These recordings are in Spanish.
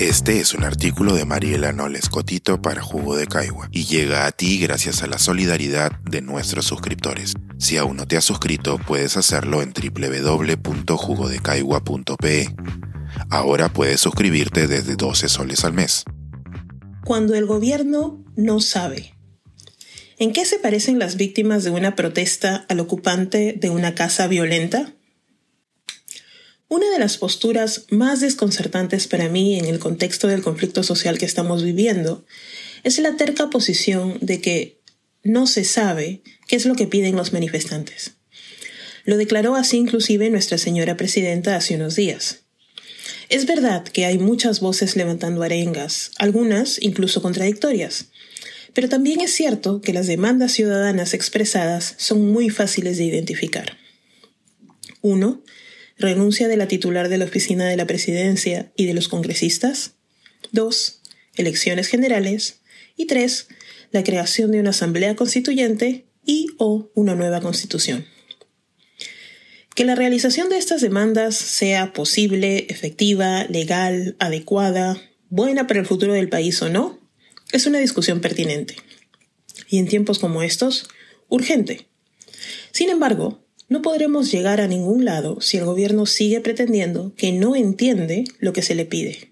Este es un artículo de Mariela Noles Cotito para Jugo de Caigua y llega a ti gracias a la solidaridad de nuestros suscriptores. Si aún no te has suscrito, puedes hacerlo en www.jugodecaigua.pe. Ahora puedes suscribirte desde 12 soles al mes. Cuando el gobierno no sabe. ¿En qué se parecen las víctimas de una protesta al ocupante de una casa violenta? Una de las posturas más desconcertantes para mí en el contexto del conflicto social que estamos viviendo es la terca posición de que no se sabe qué es lo que piden los manifestantes. Lo declaró así inclusive nuestra señora presidenta hace unos días. Es verdad que hay muchas voces levantando arengas, algunas incluso contradictorias, pero también es cierto que las demandas ciudadanas expresadas son muy fáciles de identificar. Uno, renuncia de la titular de la oficina de la presidencia y de los congresistas. 2. Elecciones generales. Y 3. La creación de una asamblea constituyente y o una nueva constitución. Que la realización de estas demandas sea posible, efectiva, legal, adecuada, buena para el futuro del país o no, es una discusión pertinente. Y en tiempos como estos, urgente. Sin embargo, no podremos llegar a ningún lado si el gobierno sigue pretendiendo que no entiende lo que se le pide.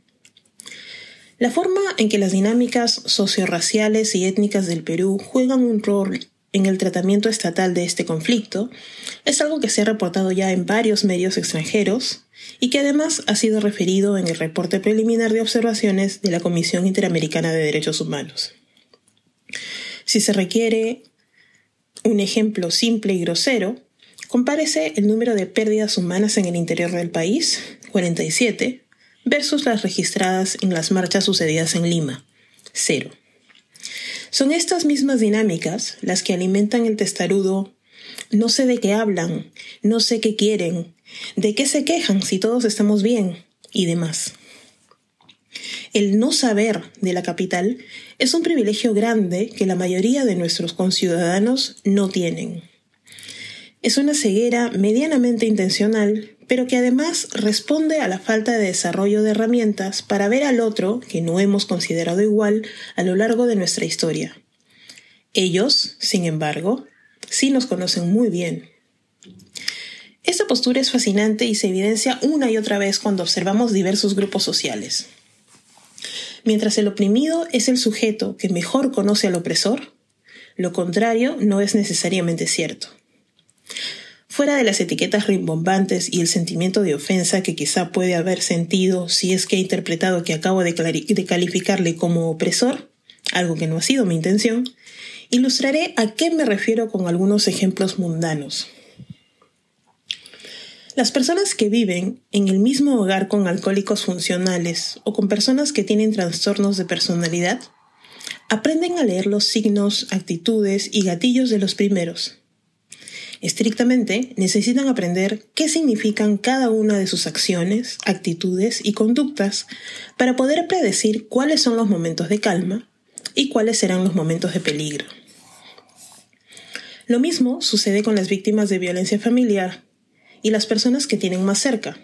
La forma en que las dinámicas sociorraciales y étnicas del Perú juegan un rol en el tratamiento estatal de este conflicto es algo que se ha reportado ya en varios medios extranjeros y que además ha sido referido en el reporte preliminar de observaciones de la Comisión Interamericana de Derechos Humanos. Si se requiere un ejemplo simple y grosero, Compárese el número de pérdidas humanas en el interior del país, 47, versus las registradas en las marchas sucedidas en Lima, 0. Son estas mismas dinámicas las que alimentan el testarudo no sé de qué hablan, no sé qué quieren, de qué se quejan si todos estamos bien y demás. El no saber de la capital es un privilegio grande que la mayoría de nuestros conciudadanos no tienen. Es una ceguera medianamente intencional, pero que además responde a la falta de desarrollo de herramientas para ver al otro, que no hemos considerado igual, a lo largo de nuestra historia. Ellos, sin embargo, sí nos conocen muy bien. Esta postura es fascinante y se evidencia una y otra vez cuando observamos diversos grupos sociales. Mientras el oprimido es el sujeto que mejor conoce al opresor, lo contrario no es necesariamente cierto. Fuera de las etiquetas rimbombantes y el sentimiento de ofensa que quizá puede haber sentido si es que he interpretado que acabo de, de calificarle como opresor, algo que no ha sido mi intención, ilustraré a qué me refiero con algunos ejemplos mundanos. Las personas que viven en el mismo hogar con alcohólicos funcionales o con personas que tienen trastornos de personalidad aprenden a leer los signos, actitudes y gatillos de los primeros Estrictamente, necesitan aprender qué significan cada una de sus acciones, actitudes y conductas para poder predecir cuáles son los momentos de calma y cuáles serán los momentos de peligro. Lo mismo sucede con las víctimas de violencia familiar y las personas que tienen más cerca.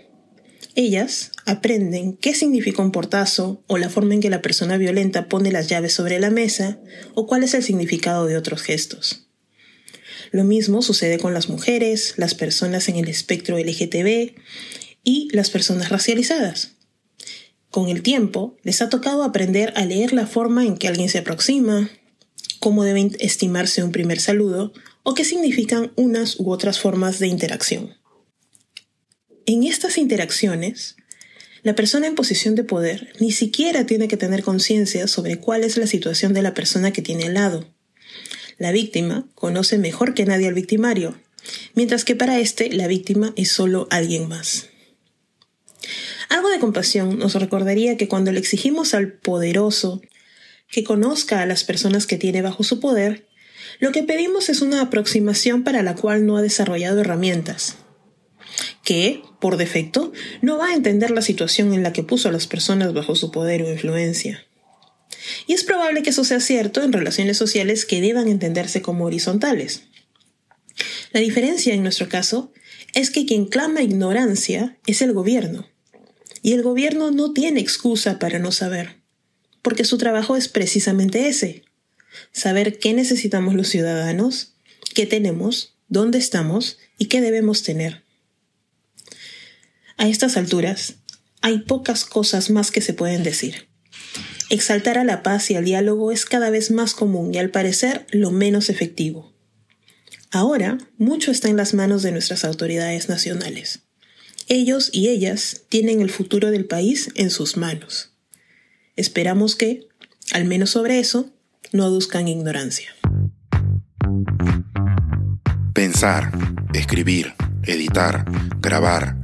Ellas aprenden qué significa un portazo o la forma en que la persona violenta pone las llaves sobre la mesa o cuál es el significado de otros gestos. Lo mismo sucede con las mujeres, las personas en el espectro LGTB y las personas racializadas. Con el tiempo, les ha tocado aprender a leer la forma en que alguien se aproxima, cómo debe estimarse un primer saludo o qué significan unas u otras formas de interacción. En estas interacciones, la persona en posición de poder ni siquiera tiene que tener conciencia sobre cuál es la situación de la persona que tiene al lado. La víctima conoce mejor que nadie al victimario, mientras que para éste la víctima es solo alguien más. Algo de compasión nos recordaría que cuando le exigimos al poderoso que conozca a las personas que tiene bajo su poder, lo que pedimos es una aproximación para la cual no ha desarrollado herramientas, que, por defecto, no va a entender la situación en la que puso a las personas bajo su poder o influencia. Y es probable que eso sea cierto en relaciones sociales que deban entenderse como horizontales. La diferencia en nuestro caso es que quien clama ignorancia es el gobierno, Y el gobierno no tiene excusa para no saber, porque su trabajo es precisamente ese, saber qué necesitamos los ciudadanos, qué tenemos, dónde estamos y qué debemos tener. A estas alturas, hay pocas cosas más que se pueden decir. Exaltar a la paz y al diálogo es cada vez más común y al parecer lo menos efectivo. Ahora, mucho está en las manos de nuestras autoridades nacionales. Ellos y ellas tienen el futuro del país en sus manos. Esperamos que, al menos sobre eso, no aduzcan ignorancia. Pensar, escribir, editar, grabar,